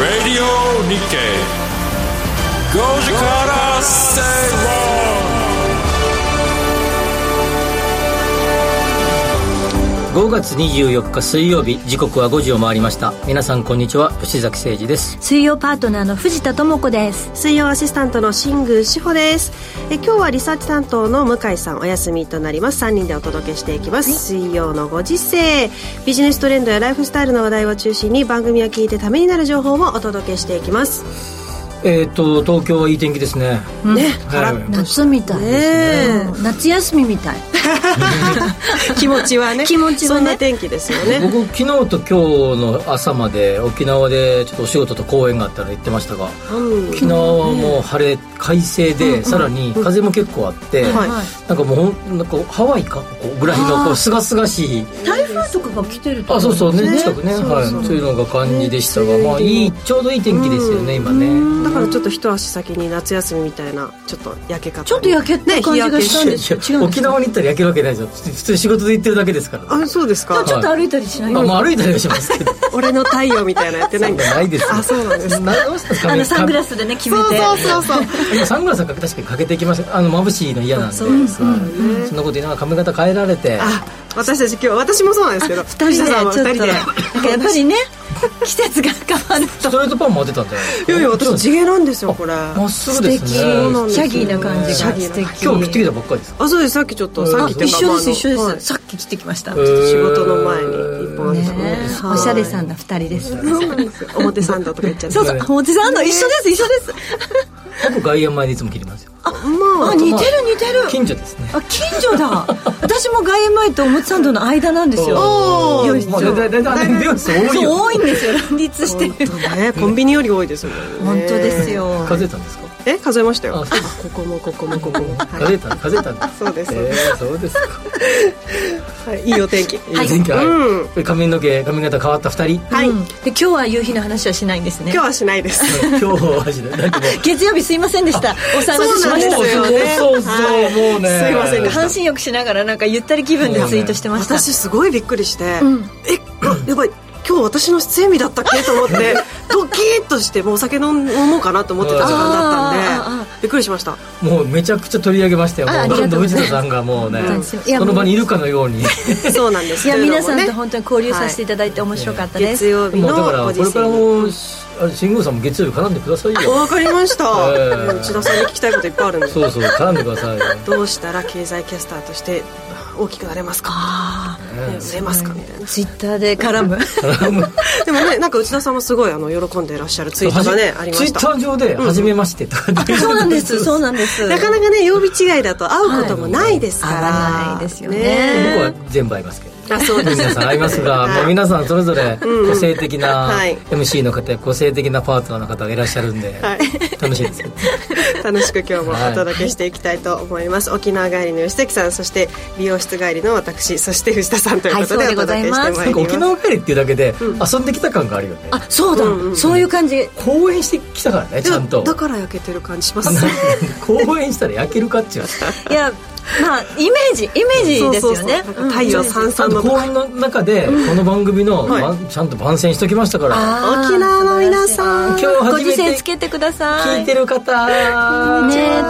Radio Nikkei 5時から正論 5月24日水曜日時刻は5時を回りました。皆さんこんにちは吉崎誠二です。水曜パートナーの藤田智子です。水曜アシスタントの新宮志保です。え今日はリサーチ担当の向井さんお休みとなります。3人でお届けしていきます、水曜のご時世。ビジネストレンドやライフスタイルの話題を中心に番組を聞いてためになる情報をお届けしていきますえっ、と東京はいい天気ですね、ね、はい。夏みたいね。うん夏休みみたい。気持ちはね。気持ちはね。そんな天気ですよね。僕昨日と今日の朝まで沖縄でちょっとお仕事と講演があったら行ってましたがうん。沖縄はもう晴れ快晴で、さらに風も結構あって、はい。なんかもうほんなんかハワイかこうぐらいのこうすがすがしい。台風とかが来てるとあそうそうねね。近くね。そうそうはいそう。いうのが感じでしたが、ね。まあいいちょうどいい天気ですよね、今ね。だからちょっと一足先に夏休みみたいなちょっと焼け方に。ちょっと焼けた感じがしたんですよ、違う沖縄に行ったら焼けるわけないじゃん。普通に仕事で行ってるだけですから。あそうですか。ちょっと歩いたりしないあまあ歩いたりはしますけど。俺の太陽みたいなやってないんだないですよ。あそうなんですなどうしたんですかあのサングラススでね決めそうてそうそうそう。今サングラスは確かにかけてきました。あの眩しいの嫌なんで。そん。なこと言いながら髪型変えられて。あ私たち今日私もそうなんですけど二人でちょっやっぱりね 季節が変わるストレートパンも当てたんじゃない？いやいや私地毛なんですよこれ。まっすぐですね。シャギーな感じが。素敵今日切ってきたばっかりですか？あそうです。さっきちょっとうん。さっき一緒です一緒です、はい。さっき来てきました、えー。仕事の前に一本あったので。おしゃれさんな二人です。表参道とか言っちゃって。そうそう表さんの一緒です一緒です。僕外苑前でいつも切りますよまあ。あ似てる似てる。近所ですね。あ近所だ。私も外苑前と表参道の間なんですよ。美容室多いそう。よ多いんですよ乱立してるねコンビニより多いですよね本当ですよ数えたんですかえ数えましたよ。ここもここもここも。はい。数えた数えたんですそうです。えーそうですか。はいいいお天気。いい天気。はい。うん。髪の毛髪型変わった二人。はい。うん。で今日は夕日の話はしないんですね。今日はしないです。今日はマジでだってもう。月曜日すいませんでした。お騒がせしましたそうなんですよ。ねそうそうそう。はい。もうね。すいません半身浴しながらなんかゆったり気分でツイートしてました、私すごいびっくりして、ん。えあやばい今日私の出演日だったっけ？と思って ドキッとしてもうお酒飲もうかなと思ってた時間だったんでびっくりしました。もうめちゃくちゃ取り上げましたよ。もう藤田さんがもうねいやこの場にいるかのように。そうなんです。いや皆さんと本当に交流させていただいて面白かったです、月曜日のだからこれからも新宮さんも月曜日絡んでくださいよ。わかりました、ええ。内田さんに聞きたいこといっぱいあるんで。そうそう絡んでくださいよ。どうしたら経済キャスターとして大きくなれますか？あね売れますか？みたいな。ツイッターで絡む。でもねなんか内田さんもすごいあの喜んでいらっしゃるツイートがねありまツイッしたター上で「初めまして」とか。ってそうなんです。そうなんです。なかなかね曜日違いだと会うこともないですから、はい。ないですよね。僕は全部合いますけどあそうです。皆さん合いますが、はい。もう皆さんそれぞれ個性的なはい。MC の方や個性的なパートナーの方がいらっしゃるんで、はい。楽しいです。よ 楽しく今日もお届けしていきたいと思います、沖縄帰りの吉崎さんそして美容室帰りの私そして藤田さんということでお届けしてまいります。沖縄帰りっていうだけで遊んできた感があるよね、あそうだ、うんうんそういう感じ公演してきたからねちゃんと。だから焼けてる感じします。公演したら焼けるかっちゅういやまあイメージイメージですよね。そうそうそう。なんか太陽さんちゃんと公演の中でこの番組の、はい。ちゃんと番宣しときましたから。沖縄の皆さん。今日ご時初めて世つけてください。聞いてる方。ね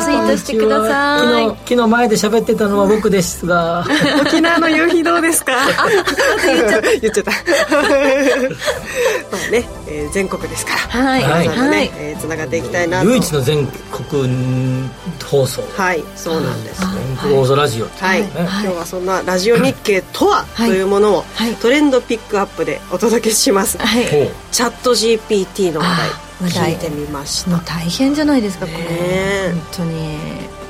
ツイートしてください。昨日昨日前で喋ってたのは僕ですが。沖縄の夕日どうですか？言っちゃった。まあ ね、えー全国ですから。はい。はい。ね、はいえーつながっていきたいなと。唯一の全国放送。はいそうなんです、全国放送ラジオはい、ね今日はそんなラジオ日経とは、はいというものを、はい。トレンドピックアップでお届けします、はい。チャット GPT の話題題。聞いてみました。大変じゃないですかこれ、ねえ。本当に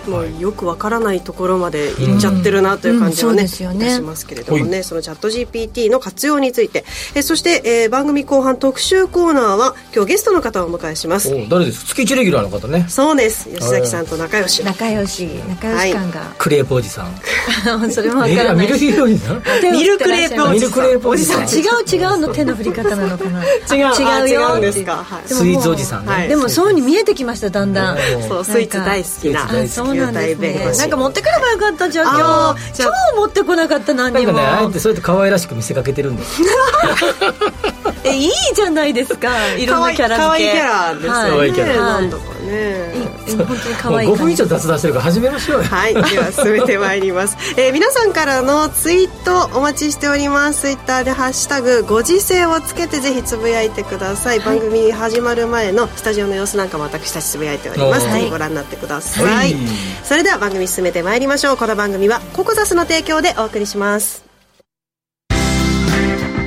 もうよくわからないところまで行っちゃってるなという感じはうんね,、うんそうですよね。いたしますけれどもね。そのチャット GPT の活用について。えそして、えー番組後半特集コーナーは今日ゲストの方をお迎えします。お誰です？月1レギュラーの方ね。そうです。吉崎さんと仲良し。仲良し仲良し感が、クレープおじさん。それもわえからない。ミルフィーユおじさん？ミルクレープおじさん。ミルクレープおじさん。違う違うの手の振り方なのかな。違う。あ違うよ違うんですか。はい。スイーツおじさんね、はい。でもそうに見えてきましただんだん。うんそうスイーツ大好きな。あそうそうなんですね。なんか持ってくればよかったじゃん今日。超持ってこなかった何にもなんかねあえてそうやって可愛らしく見せかけてるんです えいいじゃないですか。いろんなキャラ付け。可愛いキャラですよね、可愛いキャラ。なんだかね、い。い本当に可もう愛い5分以上雑談してるから始めましょうよ。はい、では進めてまいります、えー皆さんからのツイートお待ちしております。ツイッターで「ハッシュタグご時世」をつけてぜひつぶやいてください、番組始まる前のスタジオの様子なんかも私たちつぶやいております。ぜひご覧になってください、はい。それでは番組進めてまいりましょう。この番組はココザスの提供でお送りします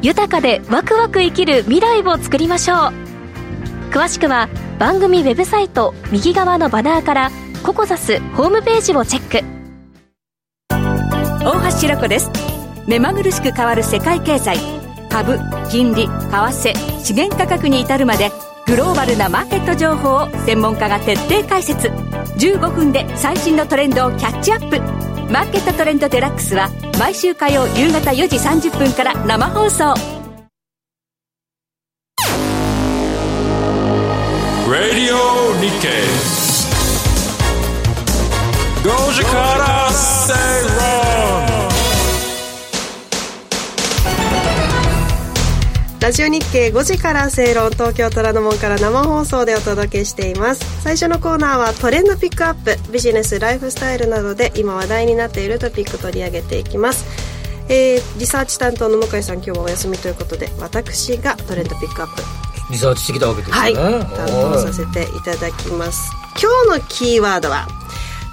豊かでワクワク生きる未来を作りましょう。詳しくは番組ウェブサイト右側のバナーからココザスホームページをチェック。大橋ひろ子です。目まぐるしく変わる世界経済。株金利為替資源価格に至るまでグローバルなマーケット情報を専門家が徹底解説。15分で最新のトレンドをキャッチアップ。マーケットトレンドデラックスは毎週火曜夕方4時30分から生放送。ラディオ日経5時から正ラジオ日経5時から正論東京虎ノ門から生放送でお届けしています。最初のコーナーはトレンドピックアップビジネスライフスタイルなどで今話題になっているトピック取り上げていきます。えーリサーチ担当の向井さん今日はお休みということで私がトレンドピックアップ。リサーチしてきたわけですよね。はい担当させていただきます。今日のキーワードは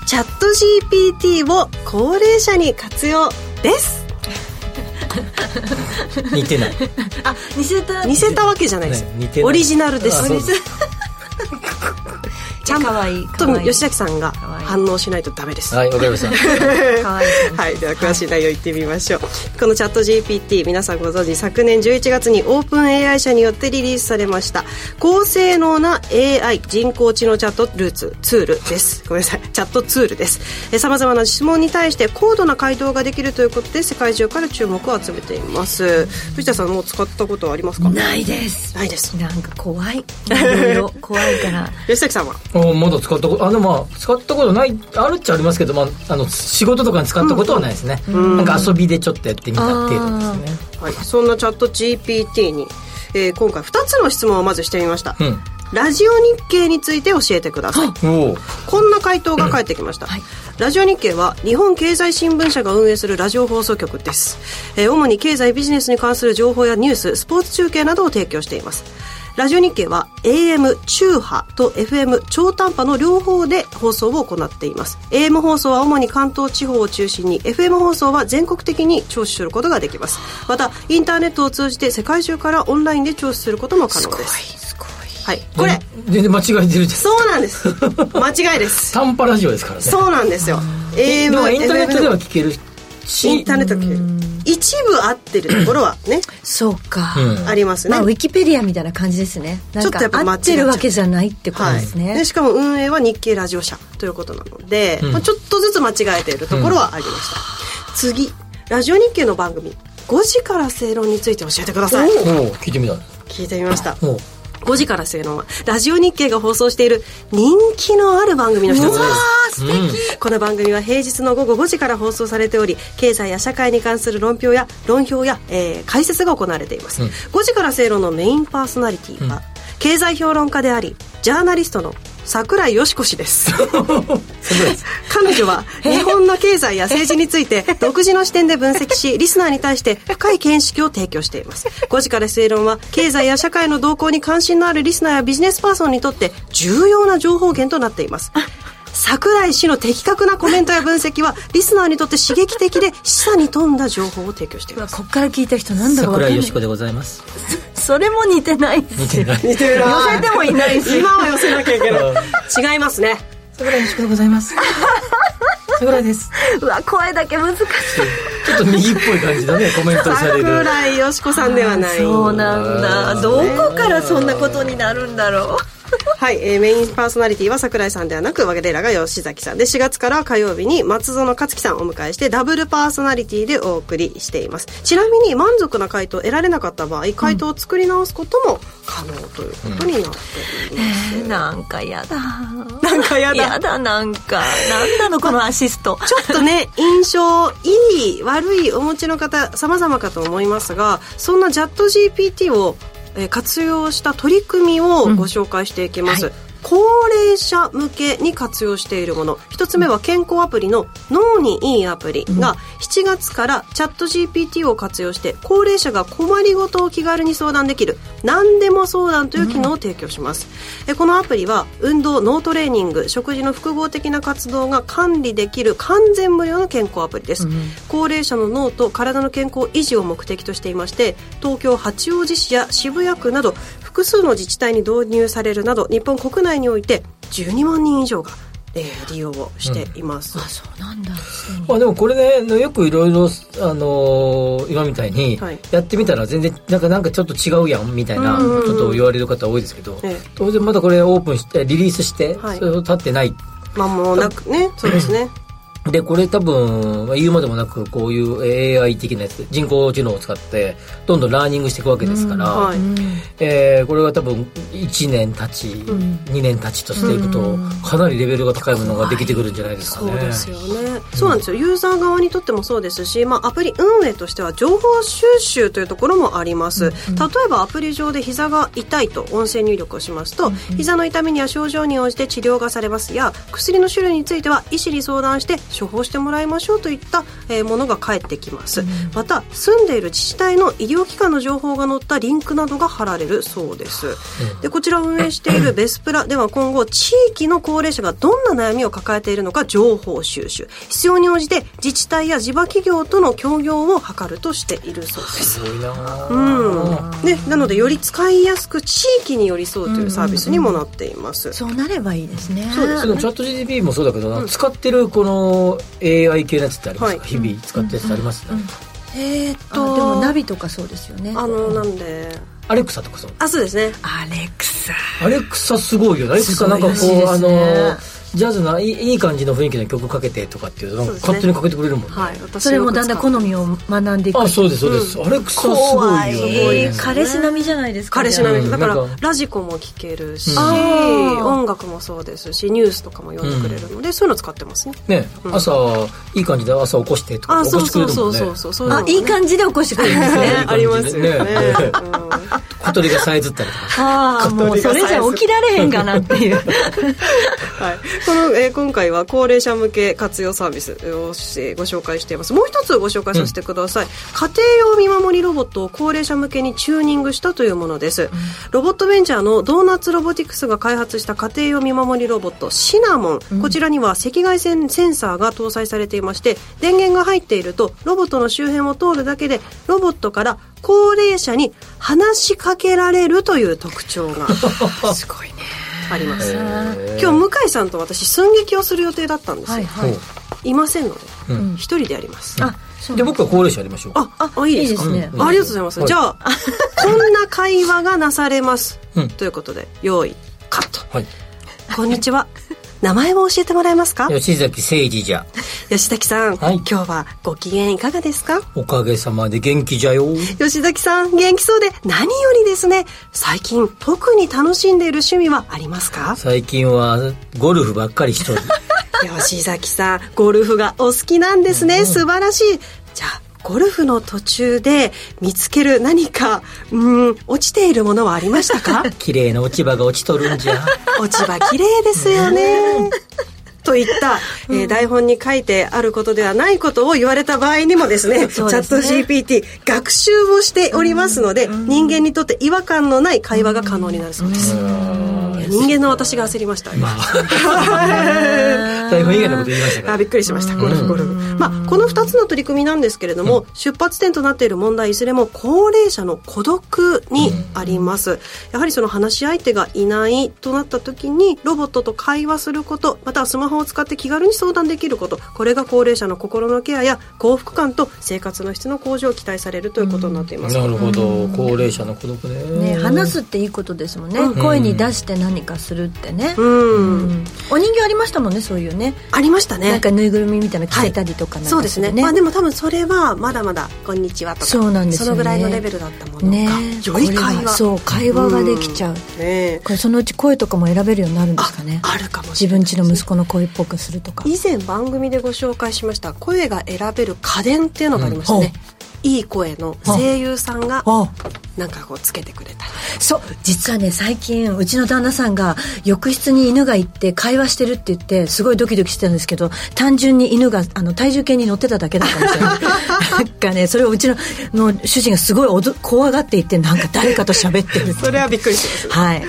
チャット GPT を高齢者に活用です 似てない。あ似せた。似せたわけじゃないです、ね似てない。オリジナルです ちゃんかわいい。と吉崎さんが反応しないとダメです。はいわかりました。はい、では詳しい内容いってみましょう、このチャット GPT 皆さんご存知昨年11月にオープン AI 社によってリリースされました高性能な AI 人工知能チャットルーツツールです。ごめんなさいチャットツールです。さまざまな質問に対して高度な回答ができるということで世界中から注目を集めています。藤田さんもう使ったことはありますか？ないです。ないです。なんか怖い。いろいろ怖いから。吉崎さんは？おまだ使ったことあでもまあ使ったことないあるっちゃありますけど、まあ、あの仕事とかに使ったことはないですね、なんか遊びでちょっとやってみた程度ですね。はい、そんなチャット GPT に、えー今回2つの質問をまずしてみました、うん。ラジオ日経について教えてください。おお。こんな回答が返ってきました、ラジオ日経は日本経済新聞社が運営するラジオ放送局です、えー主に経済ビジネスに関する情報やニューススポーツ中継などを提供していますラジオ日経は AM 中波と FM 超短波の両方で放送を行っています。AM 放送は主に関東地方を中心に FM 放送は全国的に聴取することができます。またインターネットを通じて世界中からオンラインで聴取することも可能です。すごいはい。これ全然間違えてるじゃん。そうなんです。間違いです。短波ラジオですからね。そうなんですよ。AM でもインターネットでは聞けるしインターネットで聞ける一部合ってるところはね そうか、うん。ありますね。まあウィキペディアみたいな感じですね。ちょっとやっぱ合ってるわけじゃないってことですね、でしかも運営は日経ラジオ社ということなので、うん。まあ、ちょっとずつ間違えているところはありました、次。ラジオ日経の番組。5時から正論について教えてください。聞いてみた聞いてみました。おう5時から正論はラジオ日経が放送している人気のある番組の一つです。うんこの番組は平日の午後5時から放送されており経済や社会に関する論評や論評や、えー解説が行われています、うん。5時から正論のメインパーソナリティは、経済評論家でありジャーナリストの桜井よしこ氏です。彼女は日本の経済や政治について 独自の視点で分析しリスナーに対して深い見識を提供しています。5時から正論は経済や社会の動向に関心のあるリスナーやビジネスパーソンにとって重要な情報源となっています桜井氏の的確なコメントや分析はリスナーにとって刺激的で示唆に富んだ情報を提供しています。こっから聞いた人なんだろう桜井よしこでございます。それも似てないです。似てない。似てるな寄せてもいないし今は寄せなきゃいけない。違いますね。桜井よしこでございます。桜井です。うわ声だけ難しい。ちょっと右っぽい感じのねコメントされる。桜井よしこさんではない。そうなんだ。どこからそんなことになるんだろうはい、えーメインパーソナリティは桜井さんではなく我らが吉崎さんで4月から火曜日に松園克樹さんをお迎えしてダブルパーソナリティでお送りしています。ちなみに満足な回答を得られなかった場合回答を作り直すことも可能ということになっています、えーなんかやだ。なんかやだ。やだなんか。なんなのこのアシスト。ちょっとね印象いい悪いお持ちの方様々かと思いますがそんなチャット GPT をえー活用した取り組みをご紹介していきます、高齢者向けに活用しているもの。一つ目は健康アプリの脳にいいアプリが7月からチャット GPT を活用して高齢者が困りごとを気軽に相談できる何でも相談という機能を提供します、えこのアプリは運動脳トレーニング食事の複合的な活動が管理できる完全無料の健康アプリです、高齢者の脳と体の健康維持を目的としていまして東京八王子市や渋谷区など複数の自治体に導入されるなど日本国内において12万人以上が、えー利用をしています、そうなんだ。まあでもこれねよくいろいろあのー今みたいにはい。やってみたら全然なんかなんかちょっと違うやんみたいなうんうんうん。ことを言われる方多いですけどええ。当然まだこれオープンしてリリースしてはい。それを経ってない。まあもうなくねそうですねでこれ多分まあ言うまでもなくこういう AI 的なやつ人工知能を使ってどんどんラーニングしていくわけですから、はい。えーこれが多分1年経ち、2年経ちとしていくとかなりレベルが高いものができてくるんじゃないですかね。そうですよね、そうなんですよ。ユーザー側にとってもそうですし、まあ、アプリ運営としては情報収集というところもあります、例えばアプリ上で膝が痛いと音声入力をしますと、膝の痛みには症状に応じて治療がされますや薬の種類については医師に相談して処方してもらいましょうといった、えーものが返ってきます、また住んでいる自治体の医療機関の情報が載ったリンクなどが貼られるそうです、でこちらを運営している ベスプラ。では今後地域の高齢者がどんな悩みを抱えているのか情報収集。必要に応じて自治体や地場企業との協業を図るとしているそうです。すごいなぁうん。ね、なのでより使いやすく地域に寄り添うというサービスにもなっています、そうなればいいですね。そうです。チャット GDP もそうだけど、使ってるこの AI 系のやつってありますか、はい。日々使ってるやつあります？ね、えーっあでもナビとかそうですよね。あのなんで。アレクサとかそう？あそうですね。アレクサ。アレクサすごいよね。アレクサなんかこう、ね。あのジャズないいいい感じの雰囲気の曲かけてとかっていうとなんかそうですね。勝手にかけてくれるもんね。はい私それもだんだん好みみを学んでいく。あそうですそうです、アレクサすごいよ怖いね彼氏並みじゃないですか彼氏並み。うん。だからなんか。ラジコも聴けるし、うん。音楽もそうですしニュースとかも読んでくれるので、そういうの使ってますね。ね、朝いい感じで朝起こしてとかあ起こしてくれそうそうるもんね。そうそうそうそう。いうのもねあいい感じで起こしてくれる。ん。ですねありますよね。ね。ねうん。小鳥がさえずったりとか。ああもう。それじゃ起きられへんかなっていう。はい、この、えー今回は高齢者向け活用サービスをご紹介しています。もう一つご紹介させてください、家庭用見守りロボットを高齢者向けにチューニングしたというものです、ロボットベンチャーのドーナツロボティクスが開発した家庭用見守りロボットシナモン、こちらには赤外線センサーが搭載されていまして電源が入っているとロボットの周辺を通るだけでロボットから高齢者に話しかけられるという特徴が。すごいねあります、今日向井さんと私寸劇をする予定だったんですよ、いはいはい。ませんのでうん。一、人でやります、あそうじゃあ僕は高齢者やりましょう。ああいいですか？いいですね。あありがとうございます、はい。じゃあこんな会話がなされます、うん。ということで用意カット。はい。こんにちは名前を教えてもらえますか？吉崎誠二じゃ。吉崎さん、はい。今日はご機嫌いかがですか？おかげさまで元気じゃよ。吉崎さん元気そうで何よりですね。最近特に楽しんでいる趣味はありますか？最近はゴルフばっかりしとる。吉崎さんゴルフがお好きなんですね、素晴らしい。じゃあゴルフの途中で見つける何かうん落ちているものはありましたか？綺麗な落ち葉が落ちとるんじゃ。落ち葉綺麗ですよね。といった、えー台本に書いてあることではないことを言われた場合にもですねそうですね。チャット GPT 学習をしておりますので、人間にとって違和感のない会話が可能になるそうです、人間の私が焦りました、まあ、台風以外のこと言いましたから。あびっくりしました。ゴルフゴルフ、まあ、この2つの取り組みなんですけれども、うん、出発点となっている問題いずれも高齢者の孤独にあります、うん、やはりその話し相手がいないとなった時にロボットと会話することまたはスマホを使って気軽に相談できることこれが高齢者の心のケアや幸福感と生活の質の向上を期待されるということになっています、うん、なるほど。高齢者の孤独ね。ね話すっていいことですもんね、声に出して何かするってね、うん。お人形ありましたもんねそういうね。ありましたね。なんかぬいぐるみみたいな着せたりとか、ね、そうですね、まあ、でも多分それはまだまだ「こんにちは」とかそうなんです、ね、そのぐらいのレベルだったものが、ね、より会話。そう会話ができちゃう、ね、これそのうち声とかも選べるようになるんですかね。あるかも自分家の息子の声っぽくするとか。以前番組でご紹介しました声が選べる家電っていうのがありましたね、うん、いい声の声優さんがなんかこうつけてくれた。そう。実はね最近うちの旦那さんが浴室に犬が行って会話してるって言ってすごいドキドキしてたんですけど単純に犬があの体重計に乗ってただけだったんですよ。なんかねそれをうちのの主人がすごいおど怖がっていてなんか誰かと喋ってるそれはびっくりします、はい。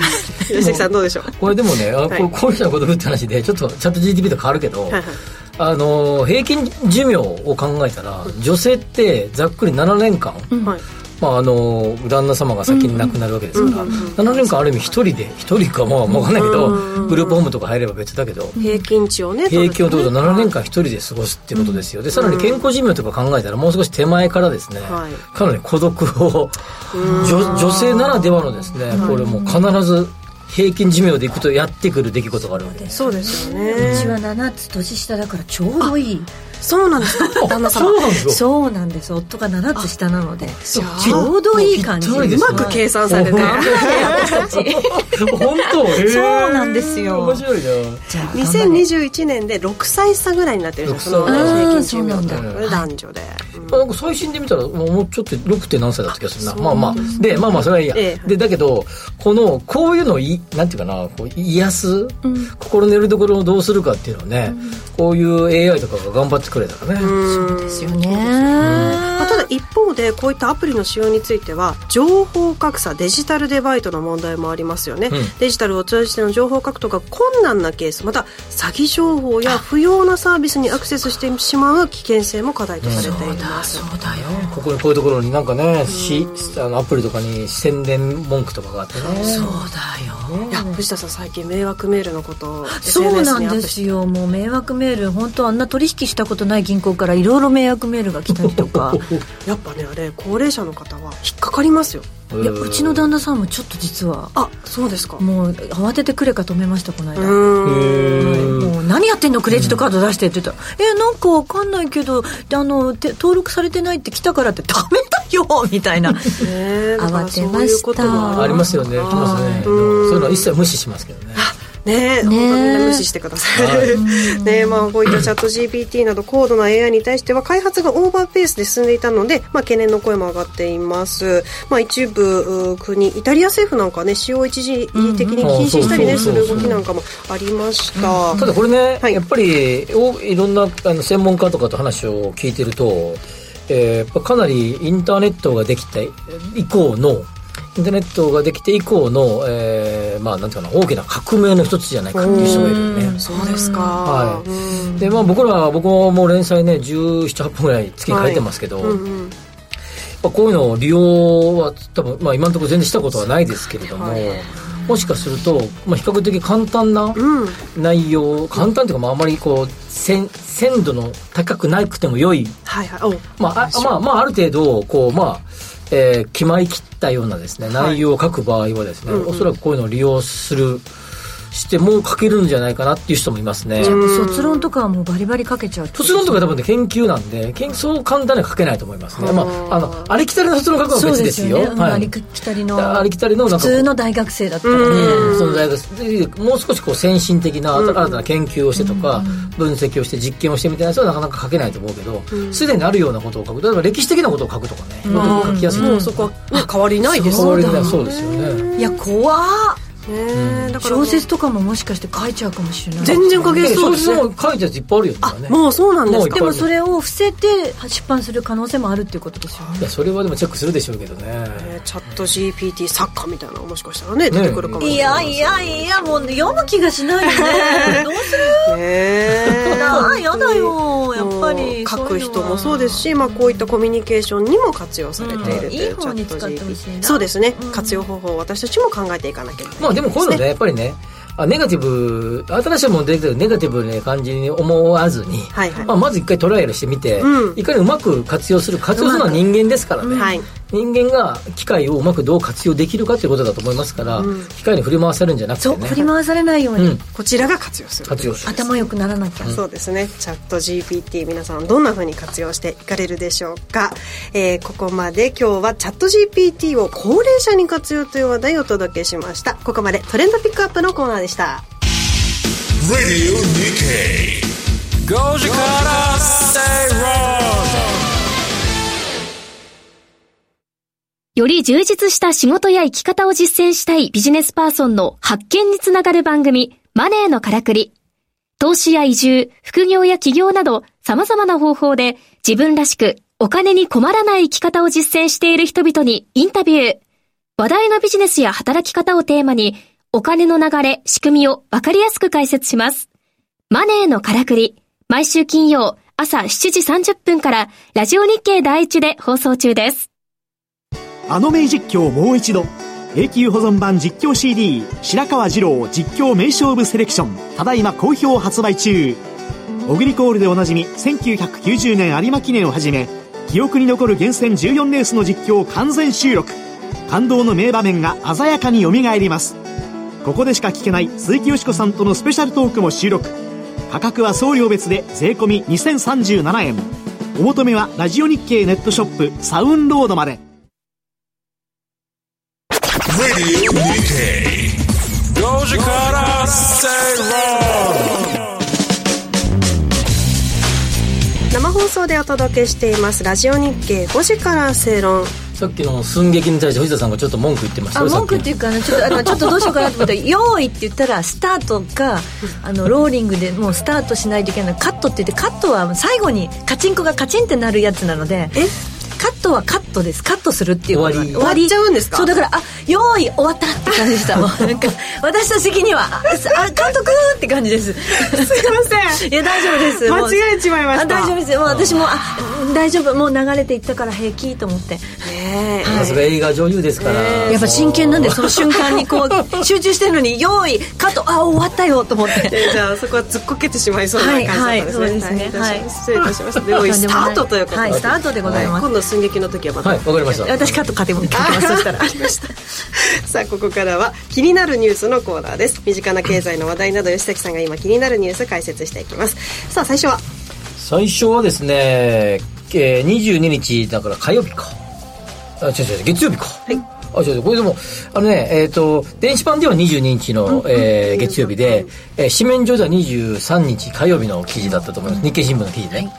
吉崎さんどうでしょう？これでもね、はい、これ高齢者の孤独って話でちょっとチャット GTP と変わるけど、はいはいあの平均寿命を考えたら、女性ってざっくり7年間、うん、まあ、あの旦那様が先に亡くなるわけですから、うん。うん、7年間ある意味一人で一人かまあ分かんないけど、グループホームとか入れば別だけど平均値をね平均を取ると7年間一人で過ごすっていうことですよ。でさらに健康寿命とか考えたらもう少し手前からですね、はい、かなり孤独を女女性ならではのですねこれもう必ず平均寿命でいくとやってくる出来事があるわけ。そうですよね。うちは7つ年下だからちょうどいいそうなんですか 旦那様。そうなんです夫が7つ下なのでちょうどいい感じ。うまく計算されて私たち本当。そうなんですよ。面白いな。じゃあ2021年で6歳差ぐらいになってるんですよ。その平均寿命で男女で、なんか最新で見たらもうちょっと 6. 点何歳だった気がするな。まあまあでまあまあそれはいいや、でだけどこのこういうのをいなんていうかなこう癒す、心のよりどころをどうするかっていうのをね、こういう AI とかが頑張ってくれたらね。そうですよね、一方でこういったアプリの使用については情報格差デジタルデバイトの問題もありますよね、うん、デジタルを通じての情報獲得が困難なケースまた詐欺情報や不要なサービスにアクセスしてしまう危険性も課題とされています、そうだよ。ここにこういうところになんかね、しあのアプリとかに宣伝文句とかがあってね。そうだよ。いや藤田さん最近迷惑メールのことをそうなんですよ。もう迷惑メール本当あんな取引したことない銀行からいろいろ迷惑メールが来たりとか やっぱねあれ高齢者の方は引っかかりますよ。いやうちの旦那さんもちょっと実はあそうですか。もう慌ててくれか止めましたこの間。もう何やってんの？クレジットカード出してって。言ったら「えなんかわかんないけどあの登録されてないって来たからってダメだよ」みたいな。慌てました。ありますよね。来ますね。そういうのは一切無視しますけどねねね本当みんな無視してください、はい、ねまあこういったチャット GPT など高度な AI に対しては開発がオーバーペースで進んでいたので、まあ、懸念の声も上がっています、まあ、一部国イタリア政府なんかね使用を一時的に禁止したりねする動きなんかもありました、ただこれね、はい、やっぱりいろんなあの専門家とかと話を聞いてるとえー、かなりインターネットができた以降のインターネットができて以降の、えー、まあなんていうかな大きな革命の一つじゃないかっていう人がいるよね。そうですか。はい。でまあ僕ら僕ももう連載ね1718分ぐらい月に書いてますけど、はいうんうん。まあ、こういうのを利用は多分、まあ、今のところ全然したことはないですけれども、はい、もしかすると、まあ、比較的簡単な内容、うん、簡単というか、まあ、あまりこう鮮鮮度の高くなくても良い、はいはい、まああまあまあある程度こうまあえー、決まりきったようなですね、内容を書く場合はですね、はい、おそらくこういうのを利用するしても書けるんじゃないかなっていう人もいますね。卒論とかはもうバリバリ書けちゃう卒論とか多分ね研究なんで研そう簡単には書けないと思いますね。まああのありきたりの卒論書くのは別ですよ。すよね、はい、ありきたりのありきたりの普通の大学生だったらね。その大学もう少しこう先進的な新たな研究をしてとか、分析をして実験をしてみたいなやつはなかなか書けないと思うけど、すでにあるようなことを書く。例えば歴史的なことを書くとかね、書きやすい。もうそこは変わりないです変わりない。そうですよね。いや怖っねだから小説とかももしかして書いちゃうかもしれない。全然書けそう小ですね説も書いたやついっぱいあるよあねもうそうなんです。かでもそれを伏せて出版する可能性もあるっていうことですよね。いやそれはでもチェックするでしょうけどね。ねチャット GPT 作家みたいなのもしかしたらね出てくるかもしいれないやいやいやもう読む気がしないよね。どうするねなあやだよやっぱり。書く人もそうですし、まあ、こういったコミュニケーションにも活用されているという、うん。いい方に使ってほしいな。そうですね、活用方法を私たちも考えていかなきゃいけない。まあでもこういうのねやっぱりねあネガティブ新しいもの出てくるネガティブな感じに思わずに、はいはい。まあ、まず一回トライアルしてみて、うん。いかにうまく活用する活用するのは人間ですからね、はい人間が機械をうまくどう活用できるかということだと思いますから、機械に振り回されるんじゃなくてそうね振り回されないように、うん。こちらが活用する。活用す。る頭良くならなきゃ、そうですね。チャット GPT 皆さんどんな風に活用していかれるでしょうか、えーここまで今日はチャット GPT を高齢者に活用という話題をお届けしました。ここまでトレンドピックアップのコーナーでした。Radio Nikkei 5時からより充実した仕事や生き方を実践したいビジネスパーソンの発見につながる番組、マネーのからくり。投資や移住、副業や起業など様々な方法で自分らしくお金に困らない生き方を実践している人々にインタビュー。話題のビジネスや働き方をテーマにお金の流れ、仕組みをわかりやすく解説します。マネーのからくり。毎週金曜朝7時30分からラジオ日経第一で放送中です。あの名実況もう一度。永久保存版実況 CD 白川二郎実況名勝負セレクション。ただいま好評発売中。オグリコールでおなじみ1990年有馬記念をはじめ記憶に残る厳選14レースの実況を完全収録。感動の名場面が鮮やかによみがえります。ここでしか聞けない鈴木よしこさんとのスペシャルトークも収録。価格は送料別で税込2037円。お求めはラジオ日経ネットショップサウンロードまで。Radio Nikkei 5時から Say Wrong 生放送でお届けしていますラジオ日経。5時から正論さっきの寸劇に対して藤田さんがちょっと文句言ってましたあ文句っていうかねちょっとあのちょっとどうしようかなと思ったら「用意」って言ったらスタートか あのローリングでもうスタートしないといけないカットって言ってカットは最後にカチンコがカチンってなるやつなのでえ？カットはカットです。カットするっていう終わり。終わっちゃうんですか？そうだからあ用意終わったって感じでした。もうなんか私たち的にはああ監督って感じですすいませんいや大丈夫です間違えちまいましたあ大丈夫ですもう私もあ大丈夫もう流れていったから平気と思ってねえさすが映画女優ですから、やっぱ真剣なんでその瞬間にこう集中してるのに用意カットあ終わったよと思ってえーじゃあそこは突っこけてしまいそうな感じだったんですね、はいはいそうですね大変失礼いたしました、用意スタートということで、はいスタートでございます今度寸劇の時はまた、はいわかりました。私カット勝ても聞きます。そしたら。さあここからは気になるニュースのコーナーです。身近な経済の話題など吉崎さんが今気になるニュース解説していきます。さあ最初は。最初はですね、えー、22日だから火曜日か。あ違う違う月曜日か。はい。あ違うこれでもあのねえっ、と電子版では22日の、えー月曜日で、えー紙面上では23日火曜日の記事だったと思います。日経新聞の記事ね、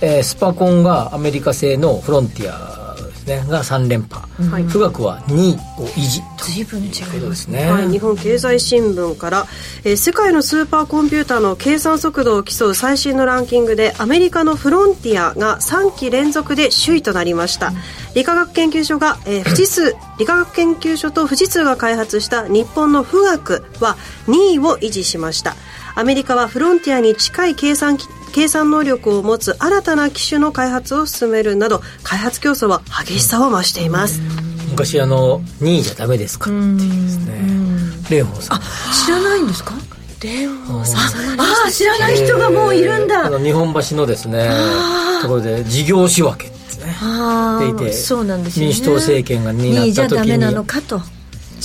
えースパコンがアメリカ製のフロンティアですね。が3連覇、富岳は2位を維持と随分違いますですね、はい、日本経済新聞から、えー世界のスーパーコンピューターの計算速度を競う最新のランキングでアメリカのフロンティアが3期連続で首位となりました、理化学研究所が、えー富士通 理化学研究所と富士通が開発した日本の富岳は2位を維持しました。アメリカはフロンティアに近い計算機計算能力を持つ新たな機種の開発を進めるなど開発競争は激しさを増しています。昔あの2位じゃダメですか？ってですね。蓮舫さん。知らないんですか？あ。あ知らない人がもういるんだ。あの日本橋のですねところで事業仕分けですね。あでいてあそうなんですよね。民主党政権が担2位じゃった時ダメなのにかと。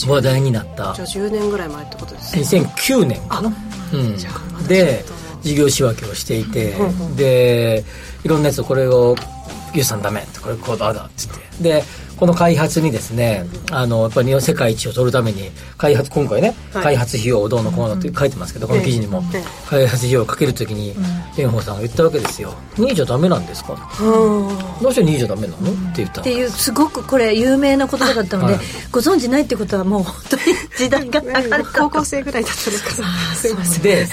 話題になった。じゃあ10年ぐらい前ってことですね。2009年かな、うん、で事業仕分けをしていてでいろんなやつをこれを牛さんダメこれこうだだっつって。でこの開発にですねあのやっぱり日本世界一を取るために開発今回ね、はい、開発費用をどうのこうのって書いてますけど、この記事にも、開発費用をかけるときに蓮舫さんが言ったわけですよ。2位じゃダメなんですか？どうして2位じゃダメなの？って言ったっていうすごくこれ有名なことだったので、はい、ご存知ないってことはもう本当に時代が高校生ぐらいだったのかすいませんで、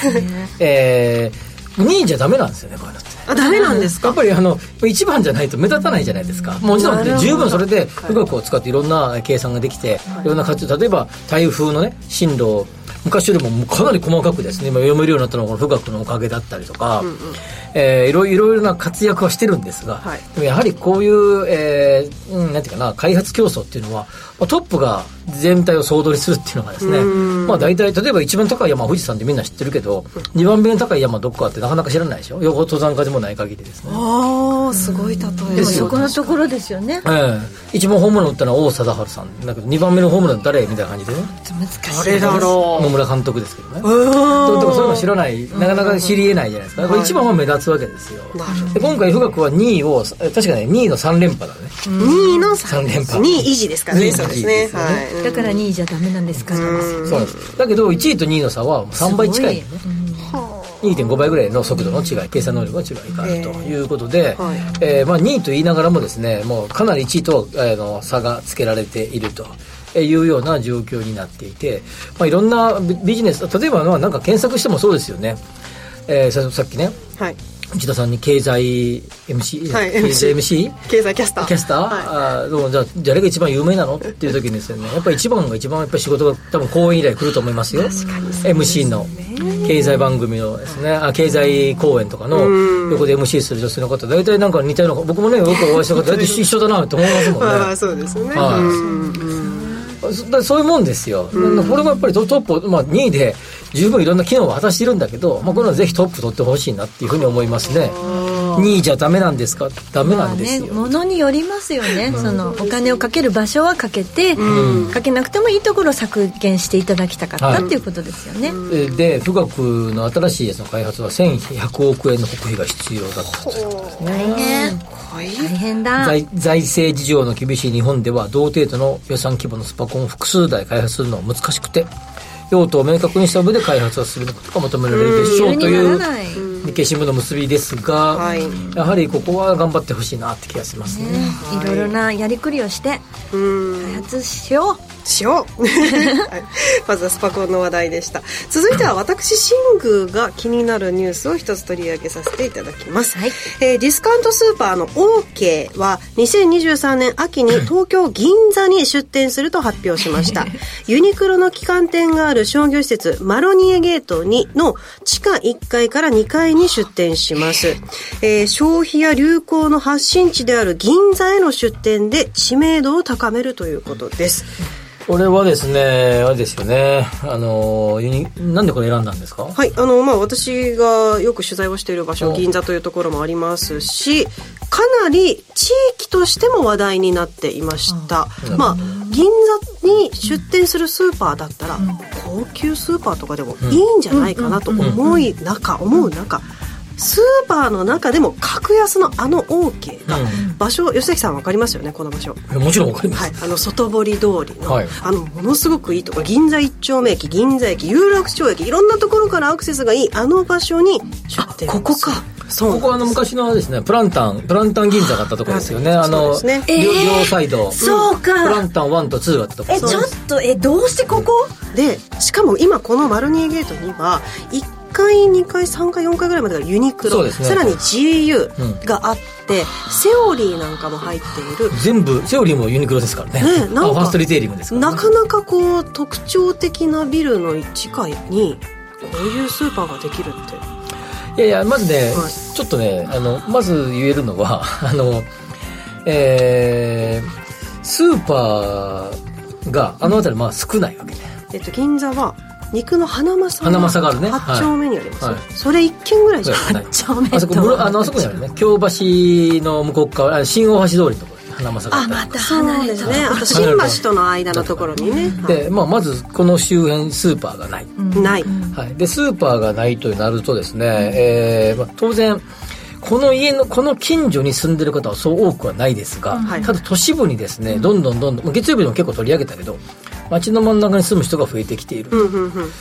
えー、2位じゃダメなんですよねこういうのって。あダメなんですか？やっぱりあの一番じゃないと目立たないじゃないですか。もちろん十分それで富岳を使っていろんな計算ができて、い、ろんな活用例えば台風のね進路を昔よりもかなり細かくですね今読めるようになったのはこの富岳のおかげだったりとか、うんうん、えー、いろいろな活躍はしてるんですが、はい、でもやはりこういう、えー、うん、なんていうかな開発競争っていうのはトップが全体を総取りするっていうのがですね、まあ大体、例えば一番高い山は富士山ってみんな知ってるけど、2番目に高い山どこかってなかなか知らないでしょ？横登山家でもない限りですね。ああ、すごい例え。そこのところですよね。ええ一番ホームラン打ったのは王貞治さん。だけど2番目のホームラン誰みたいな感じでね。難しい。誰だろう。野村監督ですけどね。でもそういうの知らない、なかなか知り得ないじゃないですか。やっぱ一番は目立つわけですよ。で今回富岳は2位を、確かね、2位の3連覇だね。2位の3連覇。2位維持ですからね。そうですね。はい。だから2位じゃダメなんですかそうですだけど1位と2位の差は3倍近いよね2.5倍ぐらいの速度の違い計算能力の違いがあるということで、えーはい、えー、まあ、2位と言いながらもですねもうかなり1位と、えー、の差がつけられていると。いうような状況になっていて、まあ、いろんなビジネス例えばなんか検索してもそうですよね、えー、さっきね、はい、内田さんに経済 MC、はい、経済 MC? 経済キャスター。キャスター、はい、あどうじゃあ誰が一番有名なの？っていう時にですよね。やっぱり一番が一番やっぱり仕事が多分講演以来来ると思いますよ。確かに、MC の経済番組のですね。あ経済講演とかの横で MC する女性の方大体なんか似たような僕もねよくお会いした方 大体一緒だなと思いますもんね。あそうですね、はいそういうもんですよ、うん、これもやっぱりトップ、まあ、2位で十分いろんな機能を果たしているんだけど、まあ、これはぜひトップ取ってほしいなっていうふうに思いますね。2位じゃダメなんですか？ダメなんですよ、まあね、ものによりますよね、そのお金をかける場所はかけて、うん、かけなくてもいいところを削減していただきたかった、はい、っていうことですよね。で富岳の新しいやつの開発は1100億円の国費が必要だったということですね。大変。大変だ。財財政事情の厳しい日本では同程度の予算規模のスパコンを複数台開発するのは難しくて用途を明確にした上で開発をすることが求められるでしょうという日経新聞の結びですが、はい、やはりここは頑張ってほしいなって気がしますね、ね、いろいろなやりくりをして開発しようしよう。まずはスパコンの話題でした。続いては私シングが気になるニュースを一つ取り上げさせていただきます、はい、えー、ディスカウントスーパーの OK は2023年秋に東京銀座に出店すると発表しました。ユニクロの旗艦店がある商業施設マロニエゲートにの地下1階から2階に出店します、えー、消費や流行の発信地である銀座への出店で知名度を高めるということですこれはですね、あれですよね。あの、なんでこれ選んだんですか？はい、あの、まあ、私がよく取材をしている場所、銀座というところもありますし、かなり地域としても話題になっていました。まあ、銀座に出店するスーパーだったら、高級スーパーとかでもいいんじゃないかなと思い中、思う中、スーパーの中でも格安のあの OK が、場所吉崎さん分かりますよねこの場所。もちろん分かります、はい、あの外堀通りの、はい、あのものすごくいいとこ。ろ銀座一丁目駅銀座駅有楽町駅いろんなところからアクセスがいいあの場所に出店ここか。そう。ここはあの昔のですねプランタンプランタン銀座があったところですよね。あの、ね。えー、両サイド。そうか。プランタン1と2があったとこ。ろえちょっとえどうしてここ？でしかも今このマルニエゲートには1回2回3回4回ぐらいまでがユニクロ、ね、さらに GU があって、うん、セオリーなんかも入っている。全部セオリーもユニクロですからね。ね なんかファーストリテイリングですから、ね、なかなかこう特徴的なビルの地下にこういうスーパーができるって。いやいやまずね、はい、ちょっとねあのまず言えるのは あのえー、スーパーがあの辺りまあ少ないわけね、えっと、銀座は肉の花正花正があるね。8丁目にあります、はい、それ1軒ぐらいじゃない。8丁目あそこあのあそこにあるね。京橋の向こう側新大橋通りのところ花正があまた離れですね。あと新橋との間のところにね。で、まあ、まずこの周辺スーパーがない、ない、はい、でスーパーがないとなるとですね、えーまあ、当然この家の、この近所に住んでる方はそう多くはないですが、はい。ただ都市部にですね、どんどんどんどん、まあ月曜日でも結構取り上げたけど、街の真ん中に住む人が増えてきている。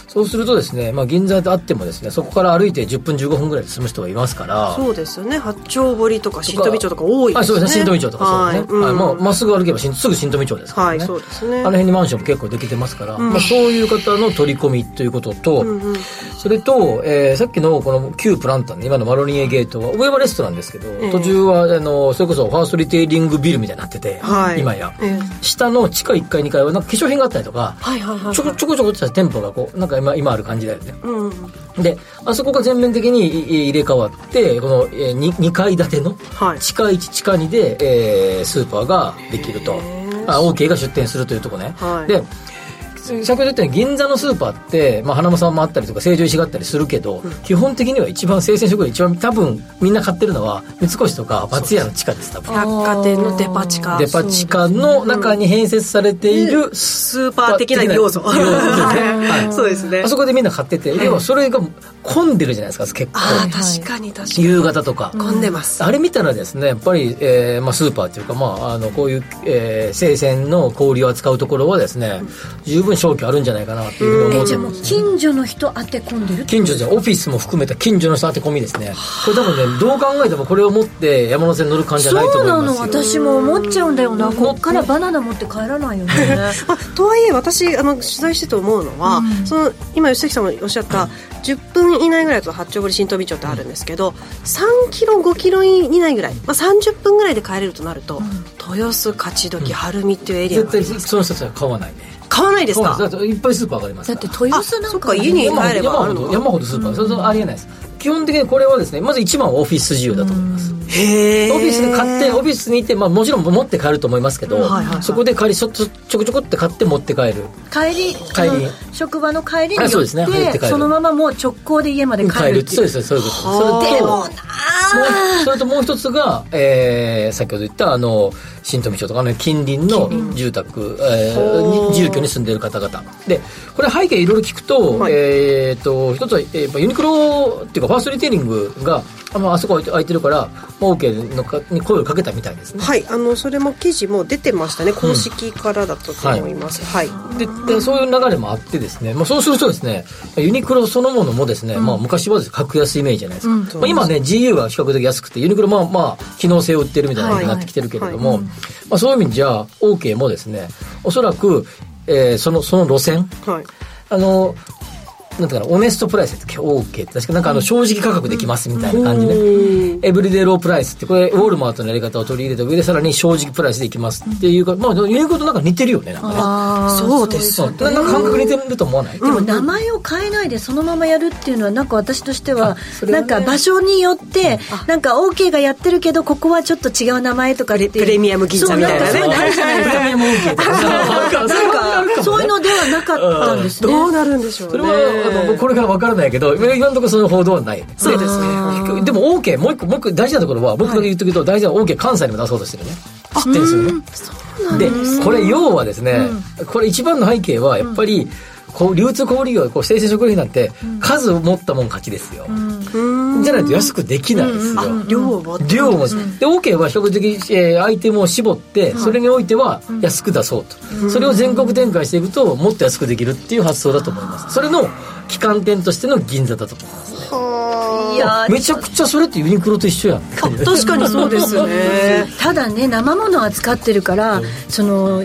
そうするとですね、まあ銀座であってもですね、そこから歩いて10分15分ぐらいで住む人がいますから、そうですよね。八丁堀とか新富町とか多いですね。あそうですね、新富町とかそうですね。はいうん。はいもうまっすぐ歩けば新すぐ新富町ですからね。はいそうですね。あの辺にマンションも結構できてますから、まあ、そういう方の取り込みということと、それと、えーさっきのこの旧プランタンね今のマロニエゲートは上はレストランですけど、途中はあのそれこそファーストリテイリングビルみたいになってて、はい。今や、え下の地下1階2階はなんか化粧品があったりとか、はいはいはいはい。ちょこちょこちょこってした店舗がこうなんか今今ある感じだよね、うんであそこが全面的にい入れ替わってこの 2, 2階建てのはい。地下1地下2で、えースーパーができると。あ OK が出店するというところね、はい。で先ほど言ったように銀座のスーパーって、まあ、花間さんもあったりとか成城石があったりするけど、基本的には一番生鮮食品一番多分みんな買ってるのは三越とか松屋の地下です多分。百貨店のデパ地下。デパ地下の中に併設されているスーパー的な要素。要素ですね。はい。そうですね。あそこでみんな買ってて、要はそれが混んでるじゃないですか結構。ああ確かに確かに。夕方とか、混んでます。あれ見たらですねやっぱり、えーまあ、スーパーっていうか、まあ、あのこういう、えー生鮮の小売りを扱うところはですね、十分消去あるんじゃないかなっていうふうに思ってえじゃあもう近所の人当て込んでる近所じゃオフィスも含めた近所の人当て込みですね。これ多分ねどう考えてもこれを持って山手線乗る感じじゃないとそうな思いますよ。の。私も思っちゃうんだよな。こっからバナナ持って帰らないよね。まあ、とはいえ私あの取材してて思うのは、その今吉崎さんもおっしゃった、10分以内ぐらいだと八丁堀新富町ってあるんですけど、3キロ5キロ以内ぐらい、まあ、30分ぐらいで帰れるとなると、豊洲勝どき晴海っていうエリアが絶対その人たちは買わないね買わないですか？いっぱいスーパーがありますだって豊洲なんか家に山帰ればあるのほど山ほどスーパー、それとありえないです。基本的にこれはですねまず一番はオフィス需要だと思います。へえオフィスで買ってオフィスにいて、まあ、もちろん持って帰ると思いますけど、はいはいはい。そこで帰りちょっとちょこちょこって買って持って帰る。帰り帰り。職場の帰りにそうですね。寄って帰る。てそのままもう直行で家まで帰帰るるっていう。そうですそういうことそれともうそれともう一つが、えー、先ほど言ったあの新富町とかの近隣の住宅、えー、に住居に住んでいる方々。でこれ背景いろいろ聞くと、はい。えー、と一つは、えーまあユニクロっていうかファーストリテイリングがあのあそこ空いてるから、まあ、OK のかに声をかけたみたいですね。はい。あのそれも記事も出てましたね。公式からだったと思います、はい。ででそういう流れもあってですね、まあ、そうするとですね。ユニクロそのものもですね、まあ、昔はですね格安イメージじゃないですか、まあ、今ね GU は比較的安くてユニクロまあまあ機能性を売ってるみたいなになってきてるけれども、まあ、そういう意味じゃ OK もですねおそらく、えーそのその路線。はい。あのなんていうかなオネストプライスって OK って確かなんかあの正直価格できますみたいな感じね、エブリデイロープライスってこれウォールマートのやり方を取り入れた上でさらに正直プライスでいきますっていうかまあユニクロとなんか似てるよねなんかね。そうです。そうなんか感覚似てると思わない、でも名前を変えないでそのままやるっていうのはなんか私としてはなんか場所によってなんか OK がやってるけどここはちょっと違う名前とかってプレミアム銀座みたいなね。そうなんかそう。いうのではなかったんですね。どうなるんでしょうねのこれから分からないけど今のところその報道はない。そうですね。でも OK もう一個もう一個大事なところは僕だけ言っとくと大事な OK 関西にも出そうとしてるね。知ってるん。ですよね。でこれ要はですねこれ一番の背景はやっぱりこう流通小売業こう生鮮食品なんて数を持ったもん勝ちですよ。じゃないと安くできないですよ。量を持って。量も、で OK は比較的、えーアイテムを絞って、それにおいては安く出そうと、それを全国展開していくともっと安くできるっていう発想だと思います。それの旗艦店としての銀座だと。思いますいやめちゃくちゃそれってユニクロと一緒やん。確かにそうですね。ただね生ものを扱ってるからその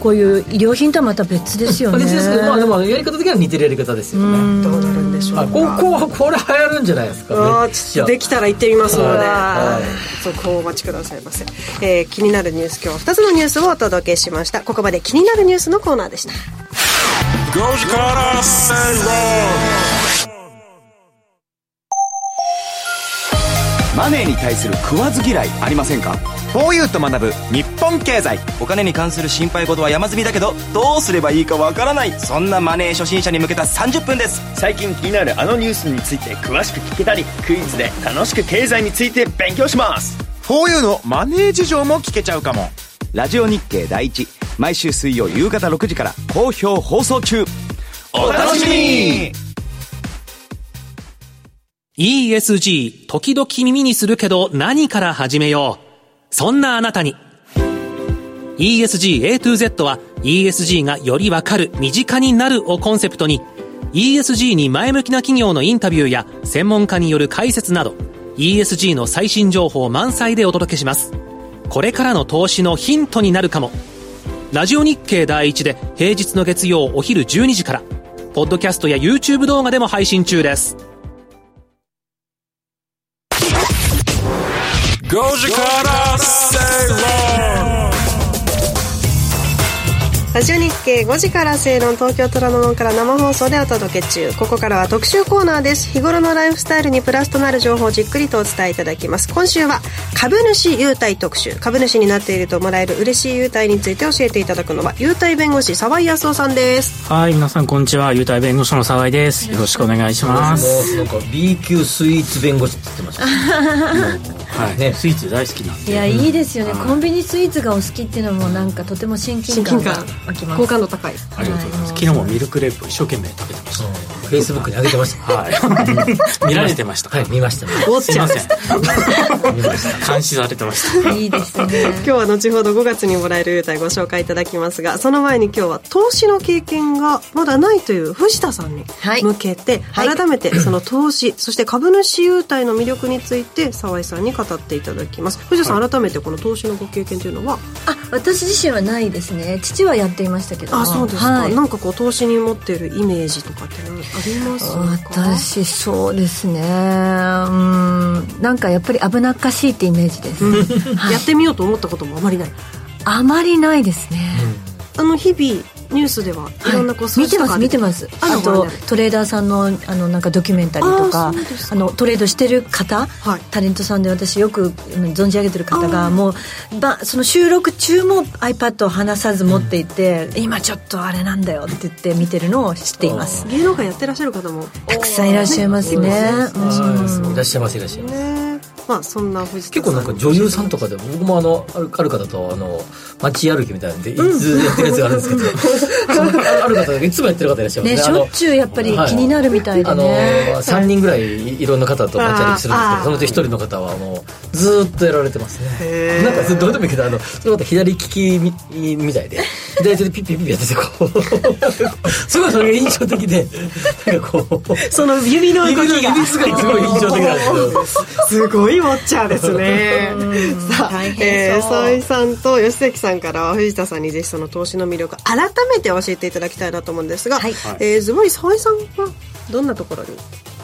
こういう衣料品とはまた別ですよね。別ですけどまあでもやり方的には似てるやり方ですよね。どうなるんでしょうあこここれ流行るんじゃないですか。あーめっちゃ。ちょっとできたら行ってみますので、はい。そこをお待ちくださいませ、えー気になるニュース今日は2つのニュースをお届けしました。ここまで気になるニュースのコーナーでした Goji Kara. マネーに対する食わず嫌いありませんか？4U と学ぶ日本経済お金に関する心配事は山積みだけどどうすればいいかわからない。そんなマネー初心者に向けた30分です。最近気になるあのニュースについて詳しく聞けたりクイズで楽しく経済について勉強します。4U のマネー事情も聞けちゃうかも。ラジオ日経第一毎週水曜夕方6時から好評放送中お楽しみに ESG、時々耳にするけど何から始めよう。そんなあなたに。ESG A to Z は ESG がよりわかる、身近になるをコンセプトに ESG に前向きな企業のインタビューや専門家による解説など ESG の最新情報満載でお届けします。これからの投資のヒントになるかも。ラジオ日経第一で平日の月曜お昼12時から、ポッドキャストや YouTube 動画でも配信中です。5時から正論ラジオ日経5時から正論東京虎ノ門から生放送でお届け中。ここからは特集コーナーです。日頃のライフスタイルにプラスとなる情報をじっくりとお伝えいただきます。今週は株主優待特集。株主になっているともらえる嬉しい優待について教えていただくのは優待弁護士沢井康夫さんです。はい、皆さんこんにちは。優待弁護士の沢井です。よろしくお願いします。なんか B 級スイーツ弁護士って言ってました。はい、ね、スイーツ大好きなんで。いやいいですよね、コンビニスイーツがお好きっていうのもなんかとても親近感が好感度高いありがとうございます。昨日もミルクレープを一生懸命食べてました。フェイスブックに上げてました。はい。見られてました。はい見ました。すいません。見ました。監視されてました。いいですね。今日は後ほど5月にもらえる優待ご紹介いただきますがその前に今日は投資の経験がまだないという藤田さんに向けて、はい。改めてその投資そして株主優待の魅力について沢井さんに語っていただきます。藤田さん、改めてこり投資のご経験というのは？あ私自身はないですね。父はやっていましたけども。あそうですか、はい。なんかこう投資に持っているイメージとかって何ありますか私そうですね。うん。なんかやっぱり危なっかしいってイメージです、はい。やってみようと思ったこともあまりない。あまりないですね、あの日々ニュースではい。ろんなこう数見てます見てます。ああとトレーダーさんのあのなんかドキュメンタリーとかあのトレードしてる方、タレントさんで私よくうん存じ上げてる方がもうばその収録中も iPad を離さず持っていて、今ちょっとあれなんだよって言って見てるのを知っています。芸能界やってらっしゃる方も。たくさんいらっしゃいますね。うん。いらっしゃいますいらっしゃいます。ねまあそんな藤田結構なんか女優さんとかで僕もあのある方とあの街歩きみたいなんでいつやってるやつがあるんですけど、そのあある方がいつもやってる方いらっしゃいますねしょっちゅうやっぱり気になるみたいであのね、3人ぐらいいろんな方と街歩きするんですけどそのうち1人の方はもうずーっとやられてますね。なんかどうでもいいけどあのその方左利きみみたいで。左手でピッピッピッやっててこう。すごいそれが印象的で。なんかこう。その指の動きが。指の指すごいすごい印象的なんですけど すごいウォッチャーですね。さあ、えー、井さんと吉関さんからは藤田さんにぜひその投資の魅力改めて教えていただきたいなと思うんですが、えー、ズバリ沢井さんはどんなところに？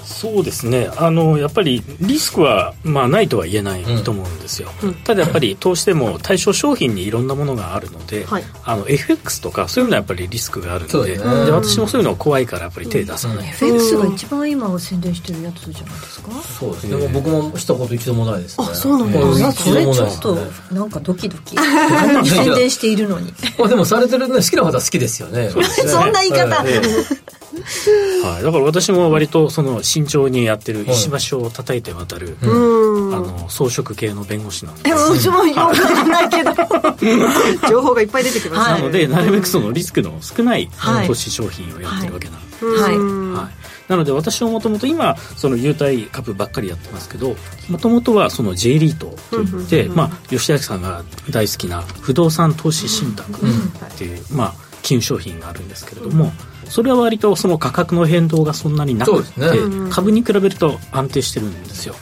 そうですね。あのやっぱりリスクは、まあ、ないとは言えないと思うんですよ、ただやっぱり投資でも対象商品にいろんなものがあるので、はい。あの FX とかそういうのはやっぱりリスクがあるのでで私もそういうの怖いからやっぱり手出さない、FX が一番今宣伝してるやつじゃないですか？そうですね。もう僕もしたこと一度もないですね。あそうなんだ、それちょ一度もないですっとなんかドキドキ。宣伝しているのに。まあでもされてるね好きな方は好きですよね。そんな言い方。え はい、だから私も割とその慎重にやってる石橋を叩いて渡る、あの装飾系の弁護士なんでえ うちもよくわかんないけど。情報がいっぱい出てきますね、なのでなるべくそのリスクの少ないはい。投資商品をやってるわけなんで、はい。はい。なので私はもともと今その優待株ばっかりやってますけどもともとはその J リートといって、うんうんうんまあ、吉明さんが大好きな不動産投資信託っていう、まあ、金融商品があるんですけれども、それは割とその価格の変動がそんなになくて、そうですね。株に比べると安定してるんですよ。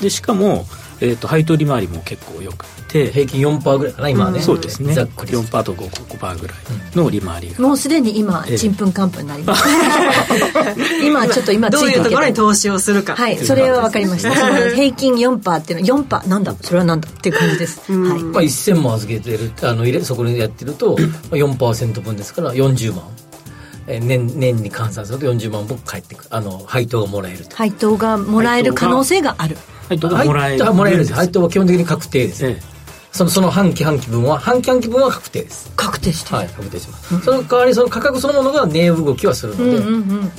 でしかも、えー、と配当利回りも結構よくて平均4%ぐらいかな今はね。そうですね。ざっくり。4%と 5%, 5ぐらいの利回りが、もうすでに今ええ。ちんぷんかんぷんになります。今ちょっと今つどういうところに投資をするか。はいそれは分かりました。平均4%っていうの4%なんだ？それはなんだ？っていう感じです、はい。まあ、1000万預けてるあの入れそこにやってるとまあ4%分ですから40万えー年年に換算すると40万分返ってくるあの配当がもらえると。配当がもらえる可能性がある。配当がもらえる。配当はもらえる。んです。配当は基本的に確定です、そのその半期半期分は半期半期分は確定です。確定してはい確定します、その代わりその価格そのものが値動きはするので、うん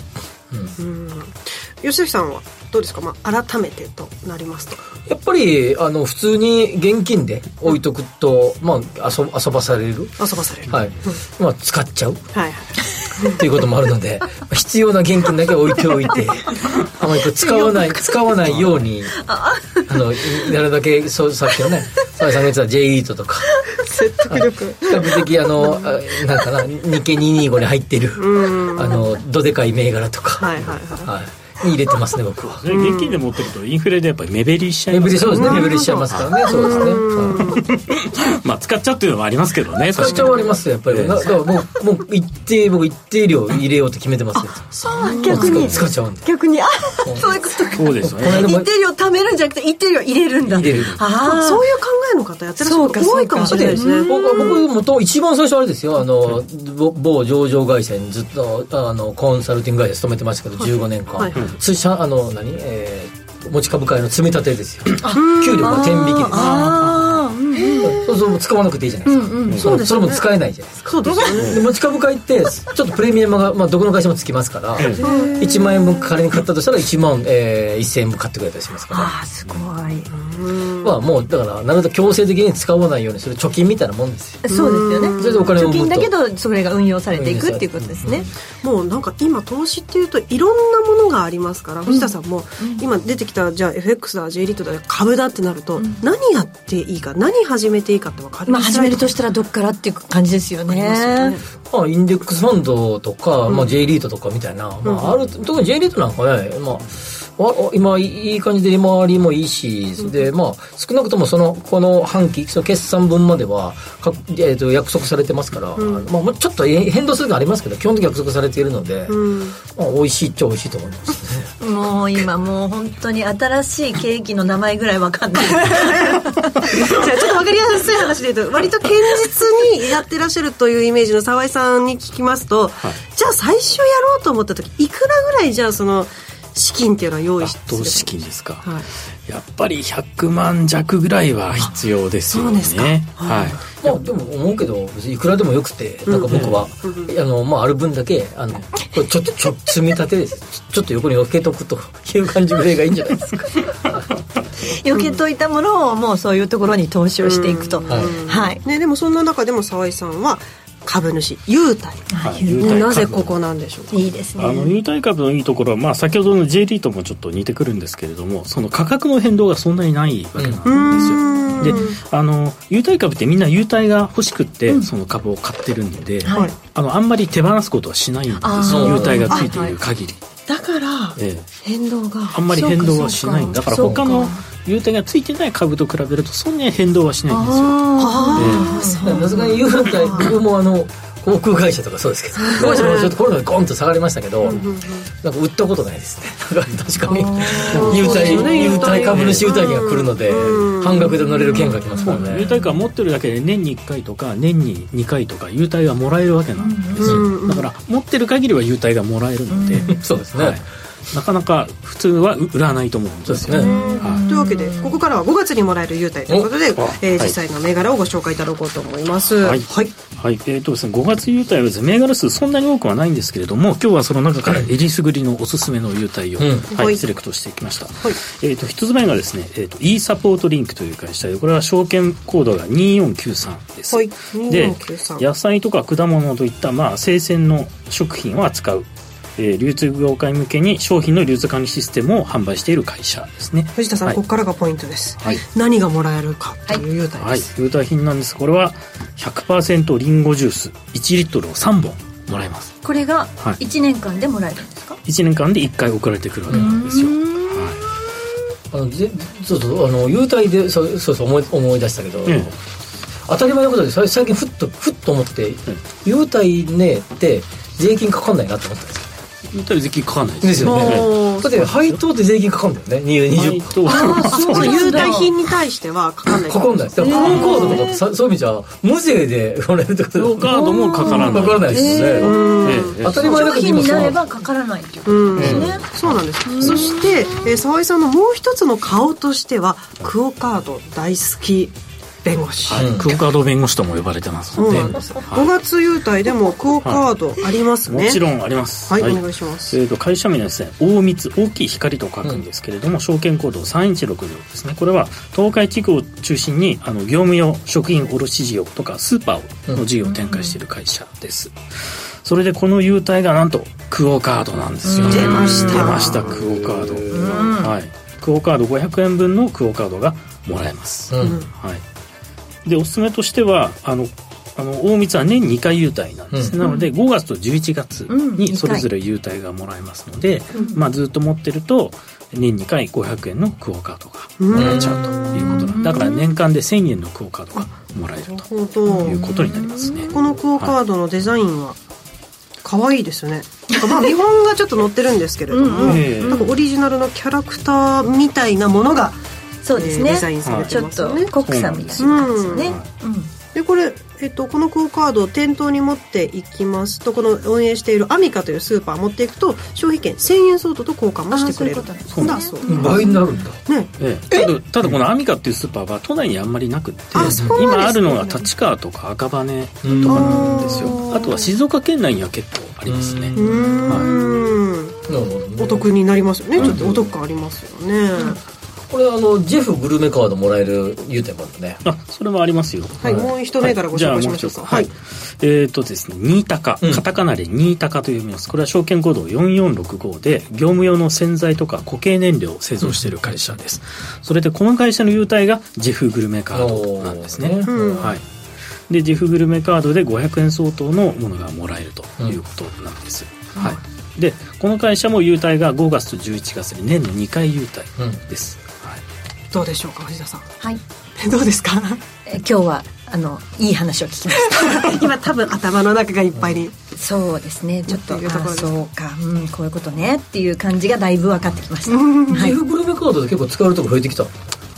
吉崎さんはどうですか、まあ、改めてとなりますと。やっぱりあの普通に現金で置いとくと、まあ、遊遊ばされる。遊ばされる。はい、まあ、使っちゃう。はいということもあるので必要な現金だけ置いておいて あまり使わない使わないようにあのなるだけそうさっきのね澤井さんが言ってた J リートとか。説得力。比較的あのなんかな日経225に入ってるあのどでかい銘柄とか。はいはいはい、はいに入れてますね僕は。現金で持ってるとインフレでやっぱり目減りしちゃいますそうですね。目減りしちゃいますからねそうですね、まあ使っちゃうっていうのもありますけどね使っちゃうありますやっぱり、だからもうもう一定僕一定量入れようと決めてますよ。そう逆に。使っちゃうんで。逆に。あそういうことか。そうですよね。一定量貯めるんじゃなくて一定量入れるんだ。入れる。ああそういう考えの方やってらっしゃる。方多いかもしれないですね。僕もと一番最初あれですよ。あの某上場会社にずっとあのコンサルティング会社勤めてましたけど、15年間、はいはい、通社あの何、えー、持ち株会の積み立てですよ。給料が天引きです。ああそうそう使わなくていいじゃないですか、うんうん、そそれも使えないじゃないですか。そうですね。持ち株会ってちょっとプレミアムが、まあ、どこの会社もつきますから1万円分仮に買ったとしたら1万、えー、1000円分買ってくれたりしますから。ああすごい。まあもうだからなるべく強制的に使わないようにする貯金みたいなもんですよ。そうですよね。それでお金を貯金だけどそれが運用されていくっていうことですね、うん、もうなんか今投資っていうといろんなものがありますから、藤田さんも今出てきたじゃあ FX だ J リートだ株だってなると、何やっていいか何始めていいかって分かりまあ始めるとしたらどっからっていう感じですよね。ね。まあインデックスファンドとか、まあ、J リートとかみたいな、まあ、ある特に J リートなんかねまあ今いい感じで利回りもいいし、でまあ少なくともそのこの半期その決算分まではか、えー、と約束されてますから、うん、まあちょっと変動するのありますけど基本的に約束されているので、うん、まあ美味しいっちゃ美味しいと思いますね。もう今もう本当に新しいケーキの名前ぐらいわかんない。じゃあちょっとわかりやすい話で言うと割と堅実にやってらっしゃるというイメージの澤井さんに聞きますと、はい、じゃあ最初やろうと思った時いくらぐらいじゃあその資金っていうのは用意して投資金ですか、はい、やっぱり100万弱ぐらいは必要ですよね。はい、まあでも思うけど別にいくらでもよくてなんか僕は、うん、あのまあある分だけあのこれちょっとちょ積み立てです。ちょっと横に置けとくという感じぐらいがいいんじゃないですか。避けといたものをもうそういうところに投資をしていくと、はい、はい、ね、でもそんな中でも澤井さんは株主優待、はい、なぜここなんでしょうか？いいですね。あの優待株のいいところは、まあ、先ほどの J リートもちょっと似てくるんですけれどもその価格の変動がそんなにないわけなんですよ、であの優待株ってみんな優待が欲しくって、うん、その株を買ってるんで、はい、あのあんまり手放すことはしないんですよ。優待がついている限り。だから変動が、あんまり変動はしないだ。から他の優待がついてない株と比べるとそんなに変動はしないんですよ。ああさすがに優待僕もあの航空会社とかそうですけど。当時もちょっとコロナでゴンと下がりましたけど、なんか売ったことないですね。確かに。優待優待。株主優待券が来るので半額で乗れる券が来ますもんね。優待券持ってるだけで年に1回とか年に2回とか優待がもらえるわけなんですよ。だから持ってる限りは優待がもらえるので。そうですね、はいなかなか普通は売らないと思うんですよね。はい、というわけでここからは5月にもらえる優待ということで、えー、実際の銘柄をご紹介いただこうと思います。はい。はい。はい、えーとですね、5月優待はですね、銘柄数そんなに多くはないんですけれども、今日はその中からえりすぐりのおすすめの優待を、うん、はい、セレクトしてきました。はい、えっ、ー、と、一つ目がですね、えっ、ー、と、e サポートリンクという会社で、これは証券コードが2493です。はい。で、野菜とか果物といった、まあ、生鮮の食品を扱うえー、流通業界向けに商品の流通管理システムを販売している会社ですね。藤田さん、はい、ここからがポイントです、はい、何がもらえるかという優待です、はい、優待品なんです。これは100%リンゴジュース。1リットルを3本もらえます。これが1年間でもらえるんですか、はい、1年間で1回送られてくるわけなんですよ。あのぜそうそうあの優待でそうそうそう思い思い出したけど、うん、当たり前のことで最近ふっとふっと思って、うん、優待ねって税金かかんないなと思ったんですよ税金かかんないですよね。だって配当って税金かかるんだよね。20 そう。優待品に対してはかかんない。かかんない。クオカー。ドとかそういう意味じゃ無税でもらえるってことクオカードもかからない。かからないですよね。当たり前だけどになればかからないっていうことです。ねそうなんです。そして澤井さんのもう一つの顔としてはクオカード大好き弁護士、はい、クオカード弁護士とも呼ばれてますので、うん、5月優待でもクオカードありますね、もちろんあります。はい、お願いします。えーと、会社名はですね大光大きい光と書くんですけれども、証券コード3160ですね。これは東海地区を中心にあの業務用食品卸事業とかスーパーの事業を展開している会社です、それでこの優待がなんとクオカードなんですよ出ました。出ましたクオカード、はい。クオカード500円分のクオカードがもらえます、はい、でおすすめとしてはあのあの大光は年2回優待なんですね、なので5月と11月にそれぞれ優待がもらえますので、まあ、ずっと持ってると年2回500円のクオカードがもらえちゃうということなんだから年間で1000円のクオカードがもらえるということになりますね。このクオカードのデザインは可愛いですよね。まあ見本がちょっと載ってるんですけれども、うんええなんかオリジナルのキャラクターみたいなものがそうですね、えーデザインされてちょっますよねとコックさんみたいな感じですね、でこれ、えっと、このクオカードを店頭に持っていきますとこの運営しているアミカというスーパー持っていくと消費券1000円相当と交換もしてくれる。そんだそう。倍になるんだ。ね。ええ。ただただこのアミカっていうスーパーは都内にあんまりなくって。あそうなんですね。今あるのが立川とか赤羽とかなんですよ。あとは静岡県内には結構ありますね。うーん。お得になりますよね。ちょっとお得感ありますよね、これあのジェフグルメカードもらえる優待もあるね。あそれはありますよ。はいもう一銘柄ご紹介しましょうか。はい、えっ、とですね新高カ。タカナで新高と読みます。これは証券コード4465で業務用の洗剤とか固形燃料を製造している会社です、それでこの会社の優待がジェフグルメカードなんですね、うん。はい。でジェフグルメカードで500円相当のものがもらえるということなんです、はい、でこの会社も優待が5月と11月で年の2回優待です、どうでしょうか藤田さん。はい。どうですか？え今日はあのいい話を聞きました。今多分頭の中がいっぱいに。そうですね。ちょっとそうか、うん、こういうことねっていう感じがだいぶ分かってきました、ジェフグルメカードで結構使えるとこ増えてきた。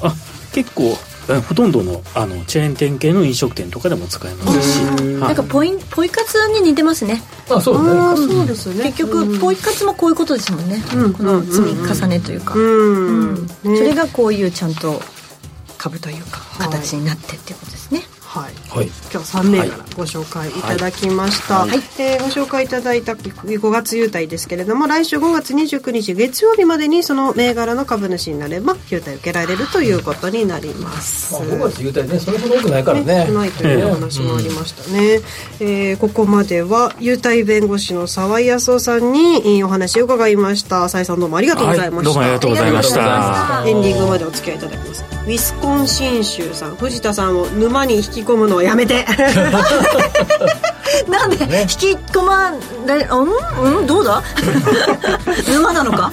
あ結構えほとんどのあのチェーン店系の飲食店とかでも使えますし、はい。なんかポインポイ活に似てますね。あそうね。あーそうですね。結局、ポイ活もこういうことですもんね、この積み重ねというか、うん。それがこういうちゃんと株というか形になってっていうことですね。はいはい。今日3銘柄ご紹介いただきました、はい。えーご紹介いただいた5月優待ですけれども来週5月29日月曜日までにその銘柄の株主になれば優待受けられるということになります、まあ、5月優待ねそれほど多くないからね。少ないというお話もありましたね、えーここまでは優待弁護士の沢井康夫さんにえーお話を伺いました。沢井さんどうもありがとうございました、はいどうもありがとうございました。エンディングまでお付き合いいただきますウィスコンシン州さん藤田さんを沼に引き込むのをやめて。なんで引き込まれうん？うん？どうだ？沼なのか？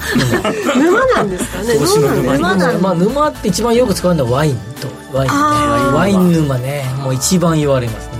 沼なんですかね？沼沼んまあ沼って一番よく使うのはワインとワインね。ワイン沼ね。もう一番言われますね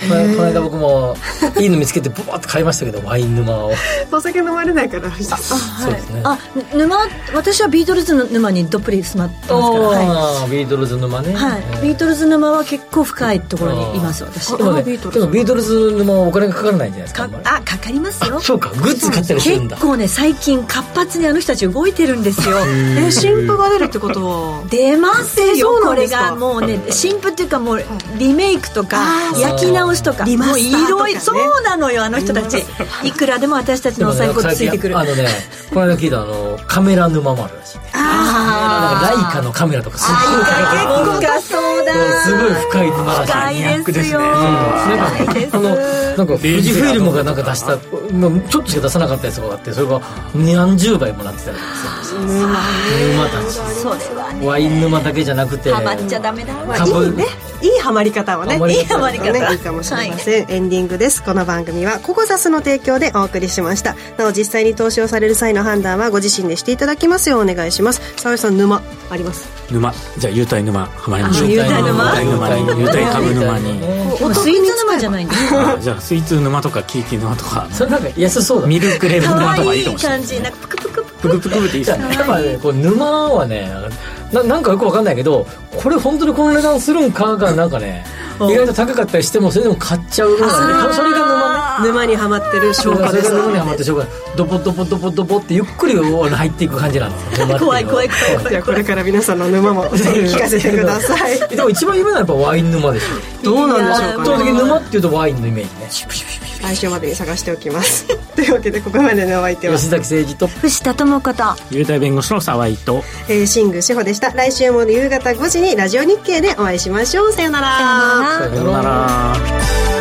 このこの間僕もいいの見つけてブワーッと買いましたけどワイン沼を。お酒飲まれないから藤田さんそうですね。あ沼私はビートルズの沼にどっぷり浸かってますから。はい。ビートルズ沼ね。はい、ビートルズ沼は結構深いところにいます私でもね。でもビートルズ沼はお金がかからないんじゃないですかあかかりますよ。そうかグッズ買ったりするんだ。結構ね最近活発にあの人たち動いてるんですよ。え新譜が出るってこと？は出ますえよこれそうなんですか？がもうね新譜っていうかもうリメイクとか焼き直しとか。リマスターとかね。もういろいろ。そうなのよあの人たち。いくらでも私たちのお財布ついてくる。あのねこの間聞いたあのカメラ沼もあるらしいね。なんかライカのカメラとかすごい結構深そうだすごい深い沼らしい深いです。よなんかあのなんか富士フイルムがなんか出したまあちょっとしか出さなかったやつがあってそれが何十倍もなってたりするんです。よ沼たち。それはねワイン沼だけじゃなくてハマっちゃダメだ。まあいいね。いいハマり方はねいいハマり方。ねい。いかもしれません、エンディングです。この番組はココザスの提供でお送りしました。なお実際に投資をされる際の判断はご自身でしていただきますようお願いします。澤井さん沼あります？沼。じゃあ優待沼ハマりましょうあ優待沼優待沼に優待株沼にスイーツ沼じゃない。んですあじゃあスイーツ沼とかケーキ沼とかそれなんか安そうだミルクレープか沼とかいわいいいかもしれない感じなんかプクプクプクプクっていいじゃあですねやっぱねこう沼はねななんかよくわかんないけどこれ本当にこの値段するんかがなんかね意外と高かったりしてもそれでも買っちゃう。のがねそれが沼ね沼にはまってる証それが拠です沼にはまってしょうがないドポドポドポドポってゆっくり入っていく感じなんです怖い怖い怖い怖い。じゃあこれから皆さんの沼も ぜひ聞かせてください。でも一番有名なのはやっぱワイン沼でしょ。どうなんでしょう圧倒的に沼っていうとワインのイメージね来週までに探しておきます。というわけでここまでのお相手は吉崎誠二と藤田智子と優待弁護士の沢井とえー、シング志保でした。来週も夕方5時にラジオ日経でお会いしましょう。さよなら。さよなら。さようなら